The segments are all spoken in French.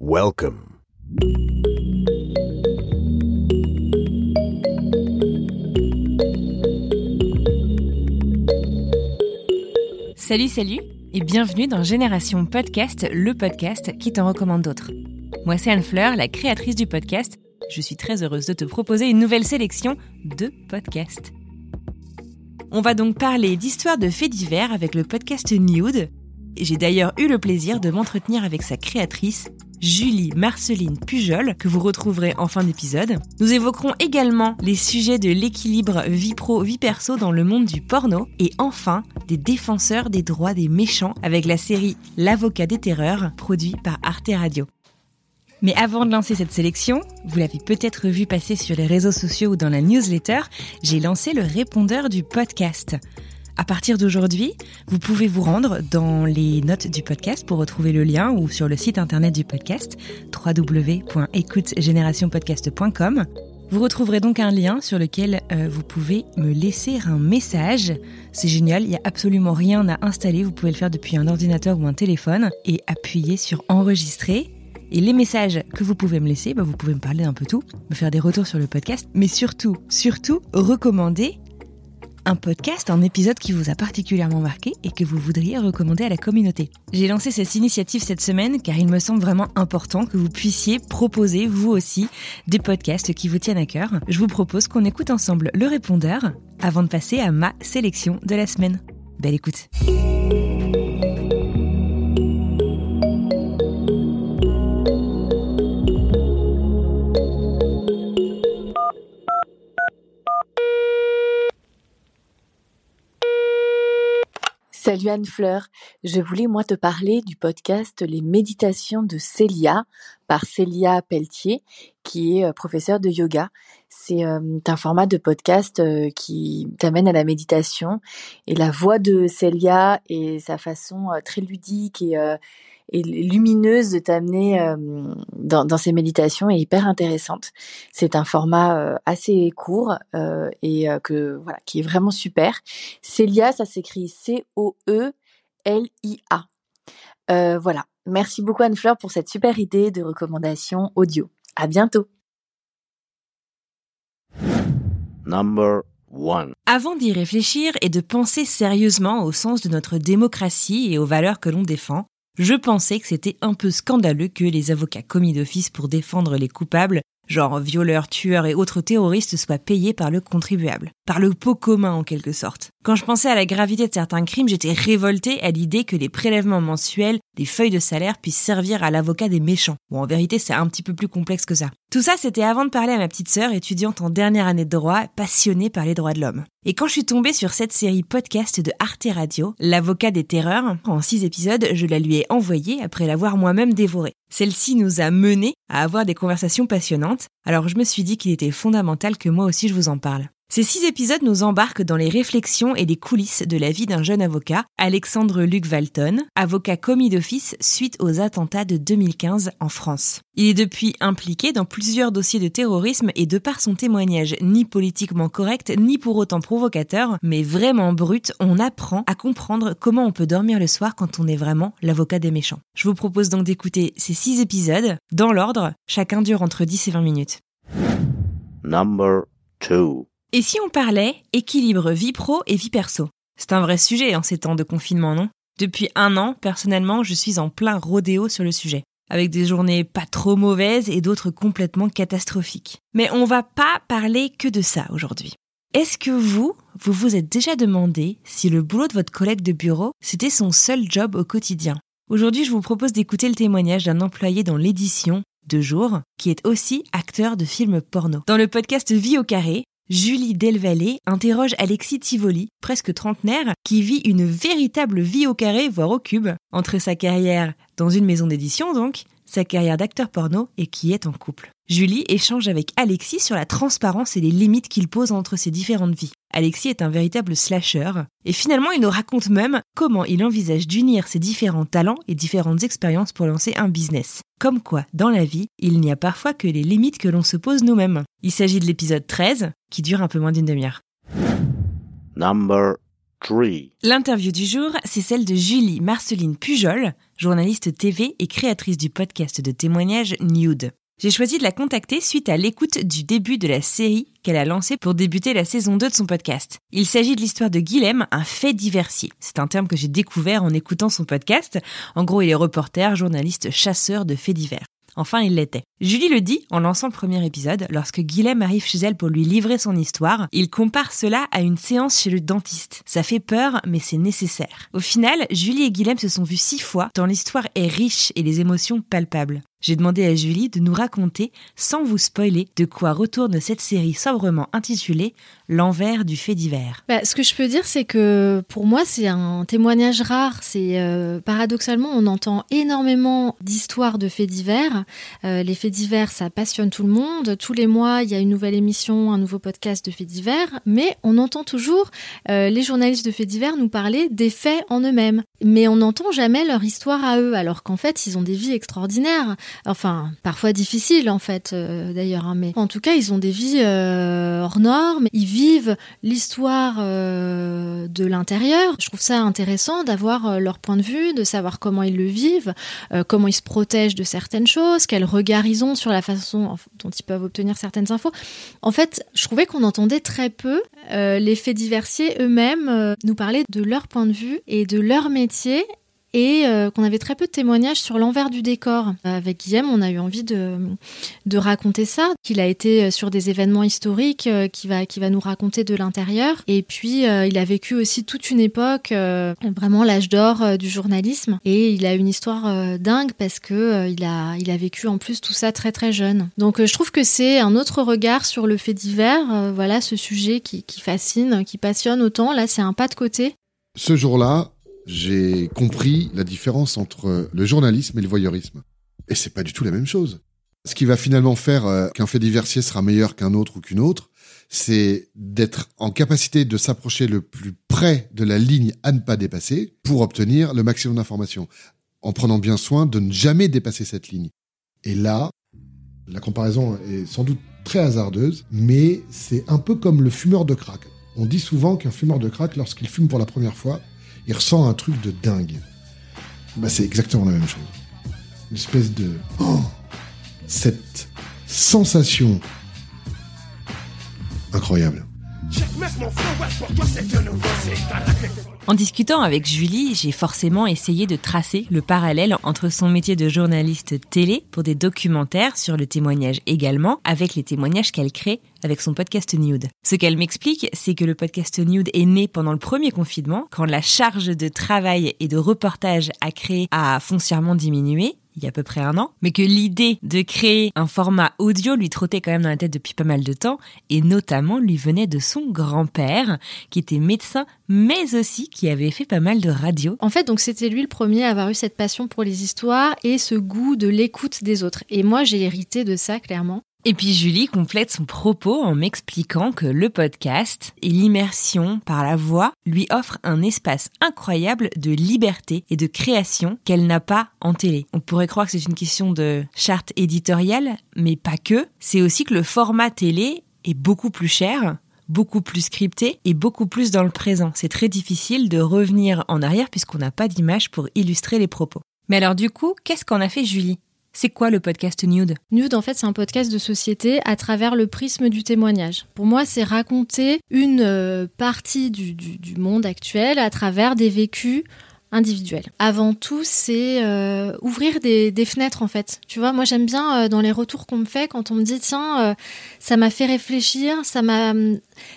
Welcome. Salut, salut et bienvenue dans Génération Podcast, le podcast qui t'en recommande d'autres. Moi, c'est Anne Fleur, la créatrice du podcast. Je suis très heureuse de te proposer une nouvelle sélection de podcasts. On va donc parler d'histoires de faits divers avec le podcast Nude. J'ai d'ailleurs eu le plaisir de m'entretenir avec sa créatrice, Julie Marceline Pujol, que vous retrouverez en fin d'épisode. Nous évoquerons également les sujets de l'équilibre vie pro-vie perso dans le monde du porno et enfin des défenseurs des droits des méchants avec la série L'avocat des terreurs, produit par Arte Radio. Mais avant de lancer cette sélection, vous l'avez peut-être vu passer sur les réseaux sociaux ou dans la newsletter, j'ai lancé le répondeur du podcast. À partir d'aujourd'hui, vous pouvez vous rendre dans les notes du podcast pour retrouver le lien ou sur le site internet du podcast www.écoutegenerationpodcast.com. Vous retrouverez donc un lien sur lequel euh, vous pouvez me laisser un message. C'est génial, il n'y a absolument rien à installer, vous pouvez le faire depuis un ordinateur ou un téléphone et appuyer sur enregistrer. Et les messages que vous pouvez me laisser, bah, vous pouvez me parler d'un peu tout, me faire des retours sur le podcast, mais surtout, surtout, recommander un podcast, un épisode qui vous a particulièrement marqué et que vous voudriez recommander à la communauté. J'ai lancé cette initiative cette semaine car il me semble vraiment important que vous puissiez proposer, vous aussi, des podcasts qui vous tiennent à cœur. Je vous propose qu'on écoute ensemble le répondeur avant de passer à ma sélection de la semaine. Belle écoute. Salut Anne Fleur, je voulais moi te parler du podcast Les méditations de Célia par Célia Pelletier qui est euh, professeure de yoga. C'est euh, un format de podcast euh, qui t'amène à la méditation et la voix de Célia et sa façon très ludique et, et lumineuse de t'amener euh, dans, dans ces méditations est hyper intéressante. C'est un format euh, assez court euh, et euh, que voilà qui est vraiment super. Célia, ça s'écrit C-O-E-L-I-A. Euh, voilà. Merci beaucoup Anne-Fleur pour cette super idée de recommandation audio. À bientôt. Number one. Avant d'y réfléchir et de penser sérieusement au sens de notre démocratie et aux valeurs que l'on défend, je pensais que c'était un peu scandaleux que les avocats commis d'office pour défendre les coupables, genre violeurs, tueurs et autres terroristes, soient payés par le contribuable, par le pot commun en quelque sorte. Quand je pensais à la gravité de certains crimes, j'étais révoltée à l'idée que les prélèvements mensuels, des feuilles de salaire puissent servir à l'avocat des méchants. Bon, en vérité, c'est un petit peu plus complexe que ça. Tout ça, c'était avant de parler à ma petite sœur, étudiante en dernière année de droit, passionnée par les droits de l'homme. Et quand je suis tombée sur cette série podcast de Arte Radio, L'avocat des terreurs, en six épisodes, je la lui ai envoyée après l'avoir moi-même dévorée. Celle-ci nous a menés à avoir des conversations passionnantes, alors je me suis dit qu'il était fondamental que moi aussi je vous en parle. Ces six épisodes nous embarquent dans les réflexions et les coulisses de la vie d'un jeune avocat, Alexandre Luc Valton, avocat commis d'office suite aux attentats de 2015 en France. Il est depuis impliqué dans plusieurs dossiers de terrorisme et de par son témoignage ni politiquement correct ni pour autant provocateur, mais vraiment brut, on apprend à comprendre comment on peut dormir le soir quand on est vraiment l'avocat des méchants. Je vous propose donc d'écouter ces six épisodes dans l'ordre, chacun dure entre 10 et 20 minutes. Number two. Et si on parlait équilibre vie pro et vie perso? C'est un vrai sujet en ces temps de confinement, non? Depuis un an, personnellement, je suis en plein rodéo sur le sujet, avec des journées pas trop mauvaises et d'autres complètement catastrophiques. Mais on va pas parler que de ça aujourd'hui. Est-ce que vous, vous vous êtes déjà demandé si le boulot de votre collègue de bureau, c'était son seul job au quotidien? Aujourd'hui, je vous propose d'écouter le témoignage d'un employé dans l'édition de jour, qui est aussi acteur de films porno. Dans le podcast Vie au carré, Julie Delvalle interroge Alexis Tivoli, presque trentenaire, qui vit une véritable vie au carré, voire au cube, entre sa carrière dans une maison d'édition donc, sa carrière d'acteur porno et qui est en couple. Julie échange avec Alexis sur la transparence et les limites qu'il pose entre ses différentes vies. Alexis est un véritable slasher, et finalement il nous raconte même comment il envisage d'unir ses différents talents et différentes expériences pour lancer un business. Comme quoi, dans la vie, il n'y a parfois que les limites que l'on se pose nous-mêmes. Il s'agit de l'épisode 13, qui dure un peu moins d'une demi-heure. Number 3. L'interview du jour, c'est celle de Julie Marceline Pujol, journaliste TV et créatrice du podcast de témoignages Nude. J'ai choisi de la contacter suite à l'écoute du début de la série qu'elle a lancée pour débuter la saison 2 de son podcast. Il s'agit de l'histoire de Guilhem, un fait diversier. C'est un terme que j'ai découvert en écoutant son podcast. En gros, il est reporter, journaliste, chasseur de faits divers. Enfin, il l'était. Julie le dit en lançant le premier épisode, lorsque Guilhem arrive chez elle pour lui livrer son histoire, il compare cela à une séance chez le dentiste. Ça fait peur, mais c'est nécessaire. Au final, Julie et Guilhem se sont vus six fois, tant l'histoire est riche et les émotions palpables. J'ai demandé à Julie de nous raconter, sans vous spoiler, de quoi retourne cette série sobrement intitulée L'envers du fait divers. Bah, ce que je peux dire, c'est que pour moi, c'est un témoignage rare. C'est euh, paradoxalement, on entend énormément d'histoires de faits divers. Euh, les faits divers, ça passionne tout le monde. Tous les mois, il y a une nouvelle émission, un nouveau podcast de faits divers. Mais on entend toujours euh, les journalistes de faits divers nous parler des faits en eux-mêmes. Mais on n'entend jamais leur histoire à eux, alors qu'en fait, ils ont des vies extraordinaires. Enfin, parfois difficiles, en fait, d'ailleurs. Hein. Mais en tout cas, ils ont des vies hors normes. Ils vivent l'histoire euh, de l'intérieur. Je trouve ça intéressant d'avoir euh, leur point de vue, de savoir comment ils le vivent, euh, comment ils se protègent de certaines choses, quel regard ils ont sur la façon dont ils peuvent obtenir certaines infos. En fait, je trouvais qu'on entendait très peu les faits diversiers eux-mêmes nous parler de leur point de vue et de leur métier et euh, qu'on avait très peu de témoignages sur l'envers du décor. Avec Guillaume, on a eu envie de, raconter ça, qu'il a été sur des événements historiques, euh, qui, va, va nous raconter de l'intérieur. Et puis, euh, il a vécu aussi toute une époque, vraiment l'âge d'or du journalisme. Et il a une histoire dingue parce que il a vécu en plus tout ça très très jeune. Donc, je trouve que c'est un autre regard sur le fait divers. voilà, ce sujet qui, qui fascine, qui passionne autant. Là, c'est un pas de côté. Ce jour-là, j'ai compris la différence entre le journalisme et le voyeurisme. Et c'est pas du tout la même chose. Ce qui va finalement faire euh, qu'un fait diversier sera meilleur qu'un autre ou qu'une autre, c'est d'être en capacité de s'approcher le plus près de la ligne à ne pas dépasser pour obtenir le maximum d'informations, en prenant bien soin de ne jamais dépasser cette ligne. Et là, la comparaison est sans doute très hasardeuse, mais c'est un peu comme le fumeur de crack. On dit souvent qu'un fumeur de crack, lorsqu'il fume pour la première fois, il ressent un truc de dingue. Bah, c'est exactement la même chose. Une espèce de. Oh, cette sensation incroyable. En discutant avec Julie, j'ai forcément essayé de tracer le parallèle entre son métier de journaliste télé pour des documentaires sur le témoignage également, avec les témoignages qu'elle crée avec son podcast Nude. Ce qu'elle m'explique, c'est que le podcast Nude est né pendant le premier confinement, quand la charge de travail et de reportage à créer a foncièrement diminué, il y a à peu près un an, mais que l'idée de créer un format audio lui trottait quand même dans la tête depuis pas mal de temps, et notamment lui venait de son grand-père, qui était médecin, mais aussi qui avait fait pas mal de radio. En fait, donc c'était lui le premier à avoir eu cette passion pour les histoires et ce goût de l'écoute des autres. Et moi, j'ai hérité de ça, clairement. Et puis Julie complète son propos en m'expliquant que le podcast et l'immersion par la voix lui offrent un espace incroyable de liberté et de création qu'elle n'a pas en télé. On pourrait croire que c'est une question de charte éditoriale, mais pas que. C'est aussi que le format télé est beaucoup plus cher beaucoup plus scripté et beaucoup plus dans le présent. C'est très difficile de revenir en arrière puisqu'on n'a pas d'image pour illustrer les propos. Mais alors du coup, qu'est-ce qu'en a fait Julie? C'est quoi le podcast Nude? Nude, en fait, c'est un podcast de société à travers le prisme du témoignage. Pour moi, c'est raconter une euh, partie du, monde actuel à travers des vécus individuels. Avant tout, c'est euh, ouvrir des, fenêtres en fait. Tu vois, moi j'aime bien euh, dans les retours qu'on me fait quand on me dit tiens, ça m'a fait réfléchir, ça m'a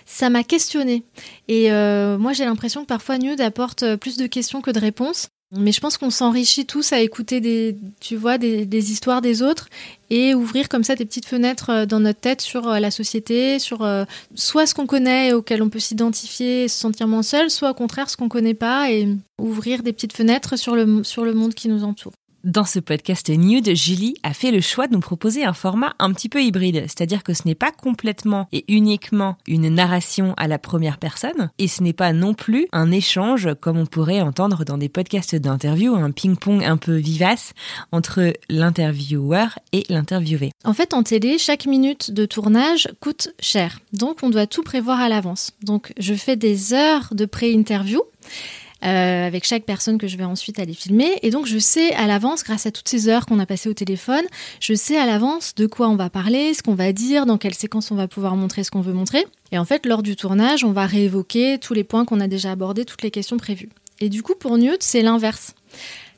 ça m'a questionné. Et moi j'ai l'impression que parfois Nude apporte plus de questions que de réponses. Mais je pense qu'on s'enrichit tous à écouter des, tu vois, des, histoires des autres et ouvrir comme ça des petites fenêtres euh, dans notre tête sur euh, la société, sur euh, soit ce qu'on connaît et auquel on peut s'identifier et se sentir moins seul, soit au contraire ce qu'on connaît pas et ouvrir des petites fenêtres sur le, sur le monde qui nous entoure. Dans ce podcast Nude, Julie a fait le choix de nous proposer un format un petit peu hybride, c'est-à-dire que ce n'est pas complètement et uniquement une narration à la première personne, et ce n'est pas non plus un échange comme on pourrait entendre dans des podcasts d'interview, un ping-pong un peu vivace entre l'intervieweur et l'interviewé. En fait, en télé, chaque minute de tournage coûte cher, donc on doit tout prévoir à l'avance. Donc je fais des heures de pré-interview euh, avec chaque personne que je vais ensuite aller filmer. Et donc je sais à l'avance, grâce à toutes ces heures qu'on a passées au téléphone, je sais à l'avance de quoi on va parler, ce qu'on va dire, dans quelle séquence on va pouvoir montrer ce qu'on veut montrer. Et en fait, lors du tournage, on va réévoquer tous les points qu'on a déjà abordés, toutes les questions prévues. Et du coup, pour Newt, c'est l'inverse.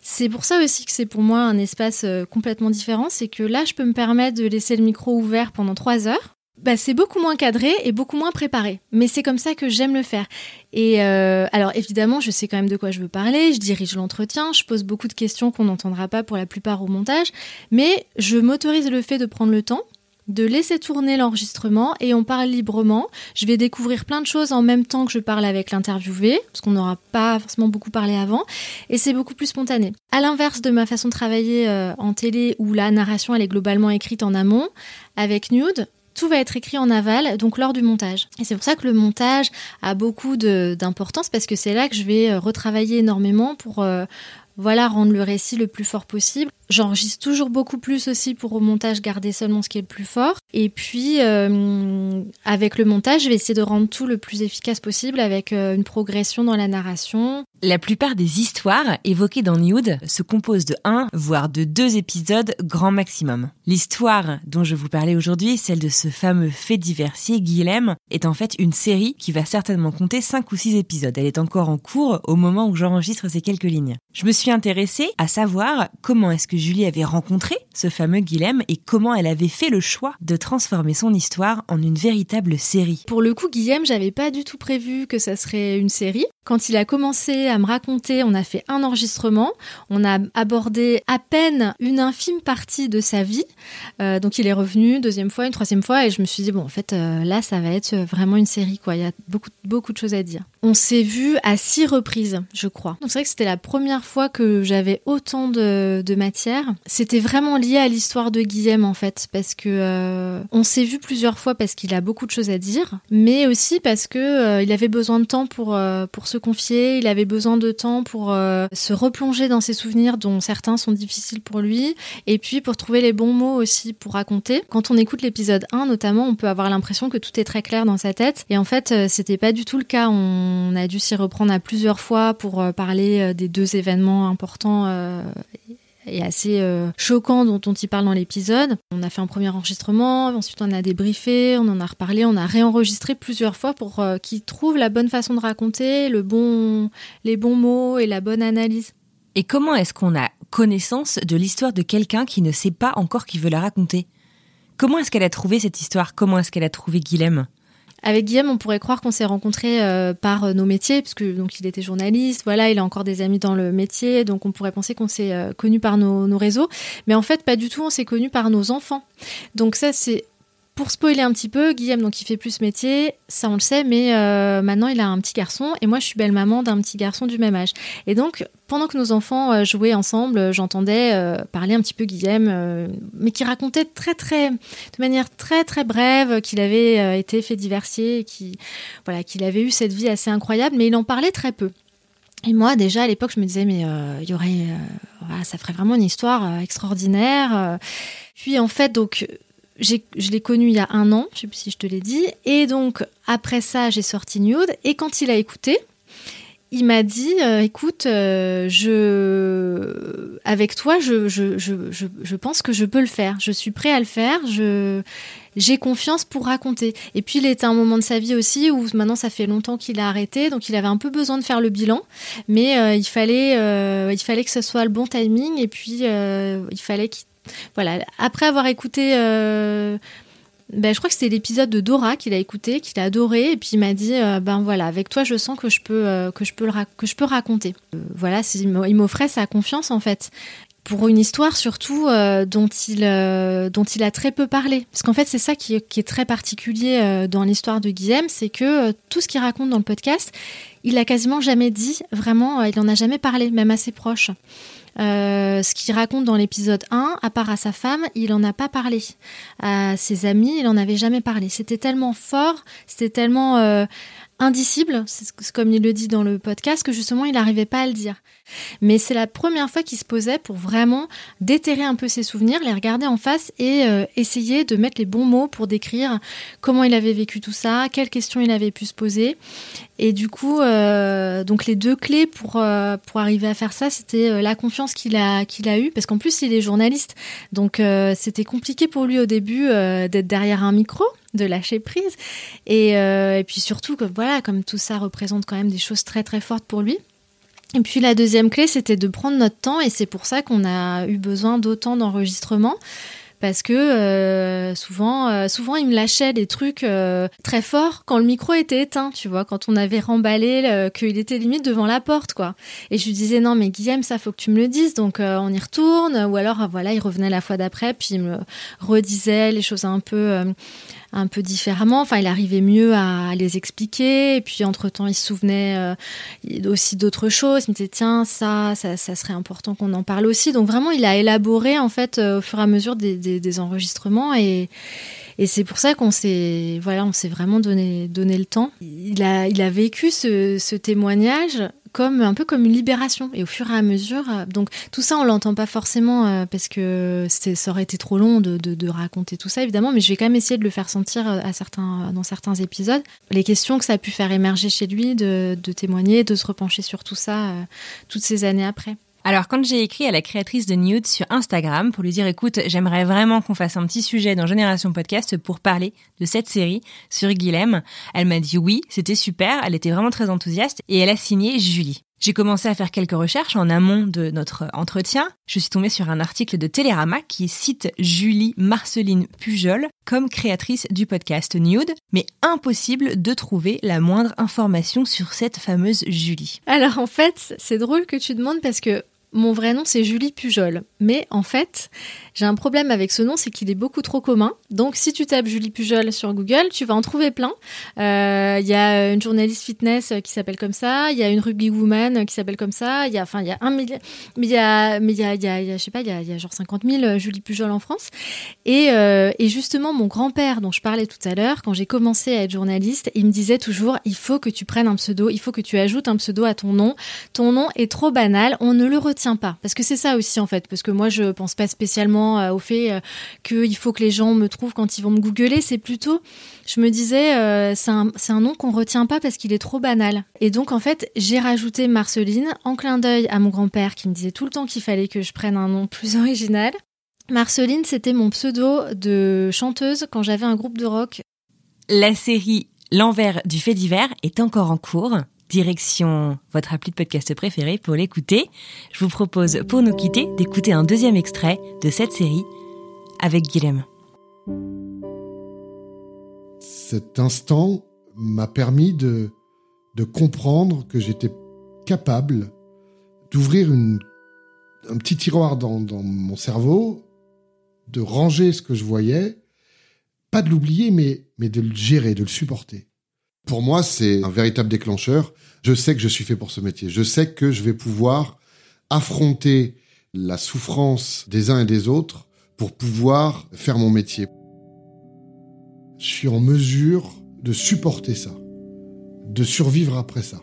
C'est pour ça aussi que c'est pour moi un espace euh, complètement différent, c'est que là, je peux me permettre de laisser le micro ouvert pendant trois heures bah, c'est beaucoup moins cadré et beaucoup moins préparé. Mais c'est comme ça que j'aime le faire. Et euh, alors évidemment, je sais quand même de quoi je veux parler, je dirige l'entretien, je pose beaucoup de questions qu'on n'entendra pas pour la plupart au montage, mais je m'autorise le fait de prendre le temps de laisser tourner l'enregistrement et on parle librement. Je vais découvrir plein de choses en même temps que je parle avec l'interviewé, parce qu'on n'aura pas forcément beaucoup parlé avant, et c'est beaucoup plus spontané. À l'inverse de ma façon de travailler euh, en télé où la narration elle est globalement écrite en amont, avec Nude, tout va être écrit en aval, donc lors du montage. Et c'est pour ça que le montage a beaucoup d'importance parce que c'est là que je vais euh, retravailler énormément pour euh, voilà rendre le récit le plus fort possible. J'enregistre toujours beaucoup plus aussi pour au montage garder seulement ce qui est le plus fort. Et puis euh, avec le montage, je vais essayer de rendre tout le plus efficace possible avec une progression dans la narration, la plupart des histoires évoquées dans Nude se composent de un, voire de deux épisodes grand maximum. L'histoire dont je vous parlais aujourd'hui, celle de ce fameux fait diversier Guilhem, est en fait une série qui va certainement compter cinq ou six épisodes. Elle est encore en cours au moment où j'enregistre ces quelques lignes. Je me suis intéressée à savoir comment est-ce que Julie avait rencontré ce fameux Guilhem et comment elle avait fait le choix de transformer son histoire en une véritable série. Pour le coup, Guilhem, j'avais pas du tout prévu que ça serait une série. Quand il a commencé à me raconter, on a fait un enregistrement, on a abordé à peine une infime partie de sa vie. Euh, donc il est revenu deuxième fois, une troisième fois, et je me suis dit bon, en fait euh, là, ça va être vraiment une série quoi. Il y a beaucoup beaucoup de choses à dire. On s'est vu à six reprises, je crois. Donc c'est vrai que c'était la première fois que j'avais autant de, matière. C'était vraiment lié à l'histoire de Guillaume en fait, parce que euh, on s'est vu plusieurs fois parce qu'il a beaucoup de choses à dire, mais aussi parce que euh, il avait besoin de temps pour euh, pour se confier, il avait besoin de temps pour se replonger dans ses souvenirs dont certains sont difficiles pour lui, et puis pour trouver les bons mots aussi pour raconter. Quand on écoute l'épisode 1 notamment, on peut avoir l'impression que tout est très clair dans sa tête, et en fait c'était pas du tout le cas. On a dû s'y reprendre à plusieurs fois pour parler des deux événements importants et assez choquants dont on y parle dans l'épisode. On a fait un premier enregistrement, ensuite on a débriefé, on en a reparlé, on a réenregistré plusieurs fois pour qu'ils trouvent la bonne façon de raconter, le bon, les bons mots et la bonne analyse. Et comment est-ce qu'on a connaissance de l'histoire de quelqu'un qui ne sait pas encore qui veut la raconter? Comment est-ce qu'elle a trouvé cette histoire? Comment est-ce qu'elle a trouvé Guilhem? Avec Guillaume, on pourrait croire qu'on s'est rencontrés euh, par euh, nos métiers, puisque donc il était journaliste, voilà, il a encore des amis dans le métier, donc on pourrait penser qu'on s'est euh, connus par nos, nos, réseaux, mais en fait pas du tout, on s'est connus par nos enfants. Donc ça c'est pour spoiler un petit peu, Guillaume, donc il fait plus métier, ça on le sait, mais euh, maintenant il a un petit garçon et moi je suis belle maman d'un petit garçon du même âge. Et donc pendant que nos enfants euh, jouaient ensemble, j'entendais euh, parler un petit peu Guillaume, mais qui racontait très très, de manière très très brève, qu'il avait été fait diversier, qui voilà, qu'il avait eu cette vie assez incroyable, mais il en parlait très peu. Et moi, déjà à l'époque, je me disais, mais il y aurait, ça ferait vraiment une histoire extraordinaire. Puis en fait, donc je l'ai connu il y a un an, je sais plus si je te l'ai dit. Et donc, après ça, j'ai sorti Nude. Et quand il a écouté, il m'a dit euh, écoute, euh, avec toi, je, pense que je peux le faire. Je suis prêt à le faire. J'ai confiance pour raconter. Et puis, il était à un moment de sa vie aussi où maintenant, ça fait longtemps qu'il a arrêté. Donc, il avait un peu besoin de faire le bilan. Mais euh, il, fallait, il fallait que ce soit le bon timing. Et puis, il fallait qu'il voilà, après avoir écouté euh, ben, je crois que c'était l'épisode de Dora qu'il a écouté, qu'il a adoré, et puis il m'a dit, euh, ben voilà, avec toi, je sens que je peux, euh, que je peux, que je peux raconter. Voilà, il m'offrait sa confiance en fait pour une histoire surtout dont, il, dont il a très peu parlé. Parce qu'en fait, c'est ça qui, est très particulier dans l'histoire de Guillaume, c'est que tout ce qu'il raconte dans le podcast, il a quasiment jamais dit, vraiment, il en a jamais parlé, même à ses proches. Euh, ce qu'il raconte dans l'épisode 1, à part à sa femme, il n'en a pas parlé. À ses amis, il n'en avait jamais parlé. C'était tellement fort, c'était tellement euh, indicible, c'est comme il le dit dans le podcast, que justement il n'arrivait pas à le dire. Mais c'est la première fois qu'il se posait pour vraiment déterrer un peu ses souvenirs, les regarder en face et euh, essayer de mettre les bons mots pour décrire comment il avait vécu tout ça, quelles questions il avait pu se poser. Et du coup, euh, donc les deux clés pour, euh, pour arriver à faire ça, c'était la confiance qu'il a, qu'il a eue, parce qu'en plus il est journaliste, donc c'était compliqué pour lui au début d'être derrière un micro de lâcher prise. Et, et, puis surtout, que, voilà, comme tout ça représente quand même des choses très très fortes pour lui. Et puis la deuxième clé, c'était de prendre notre temps, et c'est pour ça qu'on a eu besoin d'autant d'enregistrements parce que euh, souvent, euh, souvent il me lâchait des trucs euh, très forts quand le micro était éteint, tu vois, quand on avait remballé, qu'il était limite devant la porte, quoi. Et je lui disais non mais Guillaume, ça faut que tu me le dises, donc on y retourne, ou alors voilà, il revenait la fois d'après, puis il me redisait les choses un peu un peu différemment. Enfin, il arrivait mieux à les expliquer. Et puis, entre-temps, il se souvenait euh, aussi d'autres choses. Il me disait, tiens, ça, ça, serait important qu'on en parle aussi. Donc, vraiment, il a élaboré, en fait, euh, au fur et à mesure des, enregistrements. Et, c'est pour ça qu'on s'est voilà, vraiment donné, donné le temps. Il a, il a vécu ce témoignage comme un peu comme une libération. Et au fur et à mesure euh, donc tout ça on l'entend pas forcément euh, parce que ça aurait été trop long de, de, raconter tout ça évidemment mais je vais quand même essayer de le faire sentir euh, à certains dans certains épisodes. Les questions que ça a pu faire émerger chez lui de, de témoigner de se repencher sur tout ça toutes ces années après alors quand j'ai écrit à la créatrice de Nude sur Instagram pour lui dire écoute, j'aimerais vraiment qu'on fasse un petit sujet dans Génération Podcast pour parler de cette série sur Guilhem, elle m'a dit oui, c'était super, elle était vraiment très enthousiaste et elle a signé Julie. J'ai commencé à faire quelques recherches en amont de notre entretien. Je suis tombée sur un article de Télérama qui cite Julie Marceline Pujol comme créatrice du podcast Nude, mais impossible de trouver la moindre information sur cette fameuse Julie. Alors en fait, c'est drôle que tu demandes parce que mon vrai nom, c'est Julie Pujol. Mais en fait, j'ai un problème avec ce nom, c'est qu'il est beaucoup trop commun. Donc, si tu tapes Julie Pujol sur Google, tu vas en trouver plein. Il euh, y a une journaliste fitness qui s'appelle comme ça. Il y a une rugby woman qui s'appelle comme ça. Il y a, enfin, il y a un million, mais il y a, mais il y a, y a, je sais pas, il y a, genre 50 000 Julie Pujol en France. Et, euh, et justement, mon grand-père, dont je parlais tout à l'heure, quand j'ai commencé à être journaliste, il me disait toujours, il faut que tu prennes un pseudo, il faut que tu ajoutes un pseudo à ton nom. Ton nom est trop banal, on ne le retient pas. Parce que c'est ça aussi, en fait. Parce que moi, je pense pas spécialement euh, au fait euh, qu'il faut que les gens me trouvent quand ils vont me googler. C'est plutôt, je me disais, euh, c'est un, nom qu'on retient pas parce qu'il est trop banal. Et donc, en fait, j'ai rajouté Marceline en clin d'œil à mon grand-père qui me disait tout le temps qu'il fallait que je prenne un nom plus original. Marceline, c'était mon pseudo de chanteuse quand j'avais un groupe de rock. La série L'envers du fait divers est encore en cours direction votre appli de podcast préféré pour l'écouter. Je vous propose, pour nous quitter, d'écouter un deuxième extrait de cette série avec Guilhem. Cet instant m'a permis de, comprendre que j'étais capable d'ouvrir un petit tiroir dans, mon cerveau, de ranger ce que je voyais, pas de l'oublier, mais de le gérer, de le supporter. Pour moi, c'est un véritable déclencheur. Je sais que je suis fait pour ce métier. Je sais que je vais pouvoir affronter la souffrance des uns et des autres pour pouvoir faire mon métier. Je suis en mesure de supporter ça, de survivre après ça.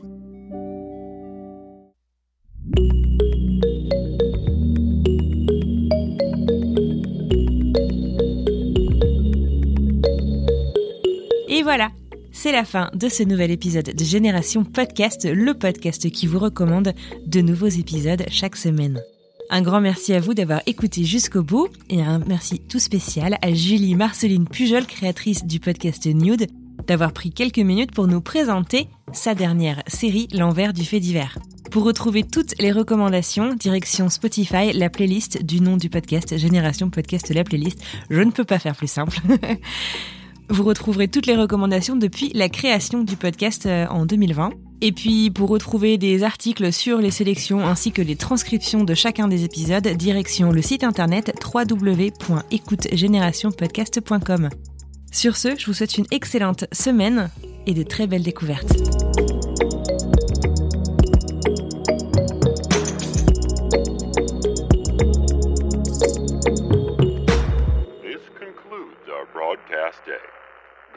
Et voilà, c'est la fin de ce nouvel épisode de Génération Podcast, le podcast qui vous recommande de nouveaux épisodes chaque semaine. Un grand merci à vous d'avoir écouté jusqu'au bout et un merci tout spécial à Julie Marceline Pujol, créatrice du podcast Nude, d'avoir pris quelques minutes pour nous présenter sa dernière série L'envers du fait divers. Pour retrouver toutes les recommandations, direction Spotify, la playlist du nom du podcast, Génération Podcast, la playlist. Je ne peux pas faire plus simple. Vous retrouverez toutes les recommandations depuis la création du podcast euh, en 2020. Et puis pour retrouver des articles sur les sélections ainsi que les transcriptions de chacun des épisodes, direction le site internet www.écoutegénérationpodcast.com. Sur ce, je vous souhaite une excellente semaine et de très belles découvertes.